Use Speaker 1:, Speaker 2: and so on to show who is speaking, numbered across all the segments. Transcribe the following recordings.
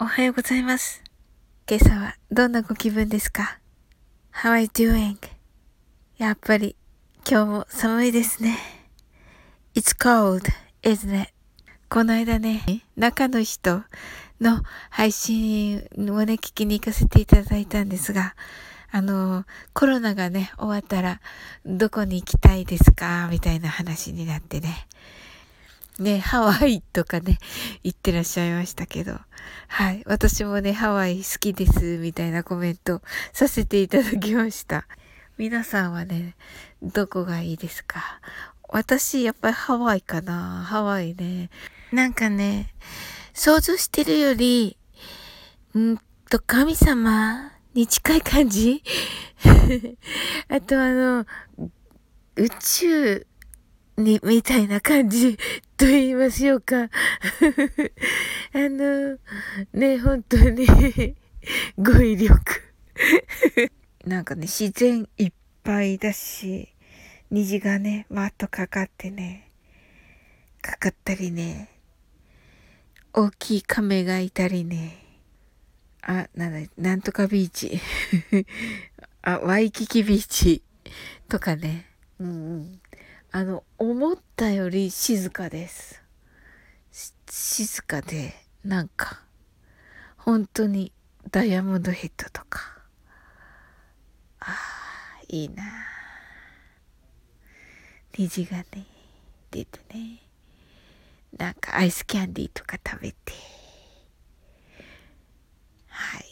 Speaker 1: おはようございます。今朝はどんなご気分ですか ?How are you doing? やっぱり今日も寒いですね。It's cold, isn't it? この間ね、中の人の配信をね、聞きに行かせていただいたんですが、あの、コロナがね、終わったら、どこに行きたいですか？みたいな話になってね。ね、ハワイとかね、行ってらっしゃいましたけど。はい。私もね、ハワイ好きです、みたいなコメントさせていただきました。皆さんはね、どこがいいですか？私、やっぱりハワイかな。ハワイね。なんかね、想像してるより、んと、神様に近い感じ？あとあの、宇宙に、みたいな感じ と言いましょうか。あの、ね、本当に語彙力なんかね、自然いっぱいだし、虹がね、わーっとかかってね、かかったりね、大きい亀がいたりね、あ、なんだ、なんとかビーチ。あ、ワイキキビーチとかね。うんうん。あの、思ったより静かです。静かで、なんか、本当にダイヤモンドヘッドとか。ああ、いいな虹がね、出てね。なんかアイスキャンディーとか食べて。はい。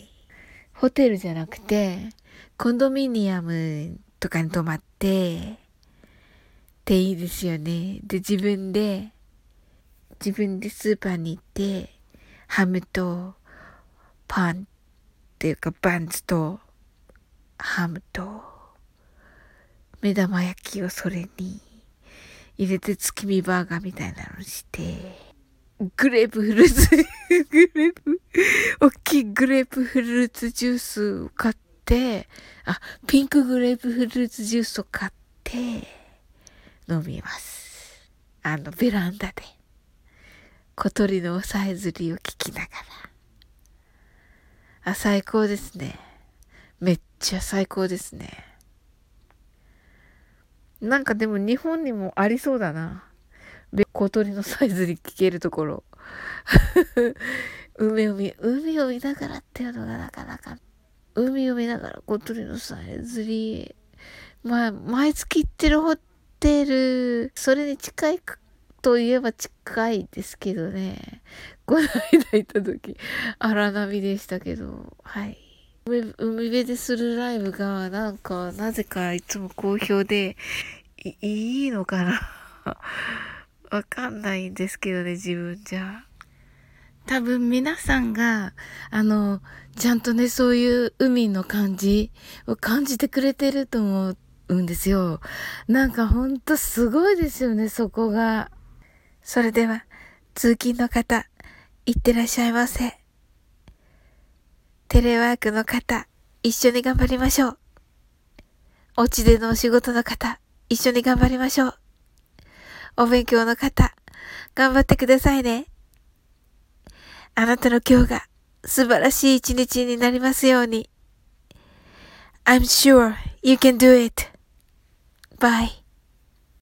Speaker 1: ホテルじゃなくて、コンドミニアムとかに泊まって、っていいですよね。で、自分で、自分でスーパーに行って、ハムとパンっていうかバンズとハムと目玉焼きをそれに入れて月見バーガーみたいなのして、グレープフルーツ、グレープ、大きいグレープフルーツジュースを買って、あ、ピンクグレープフルーツジュースを買って、飲みます。あの、ベランダで。小鳥のさえずりを聞きながら。あ、最高ですね。めっちゃ最高ですね。なんかでも日本にもありそうだな。小鳥のさえずり聞けるところ。海を見、海を見ながらっていうのがなかなか。海を見ながら小鳥のさえずり。まあ、毎月行ってるホテル、それに近いといえば近いですけどね。この間行った時、荒波でしたけど、はい。海辺でするライブが、なんか、なぜかいつも好評で、いいいのかな？わかんないんですけどね、自分じゃ。多分皆さんが、あの、ちゃんとね、そういう海の感じを感じてくれてると思ううんですよ。なんかほんとすごいですよね、そこが。それでは、通勤の方、いってらっしゃいませ。テレワークの方、一緒に頑張りましょう。お家でのお仕事の方、一緒に頑張りましょう。お勉強の方、頑張ってくださいね。あなたの今日が素晴らしい一日になりますように。I'm sure you can do it. Bye.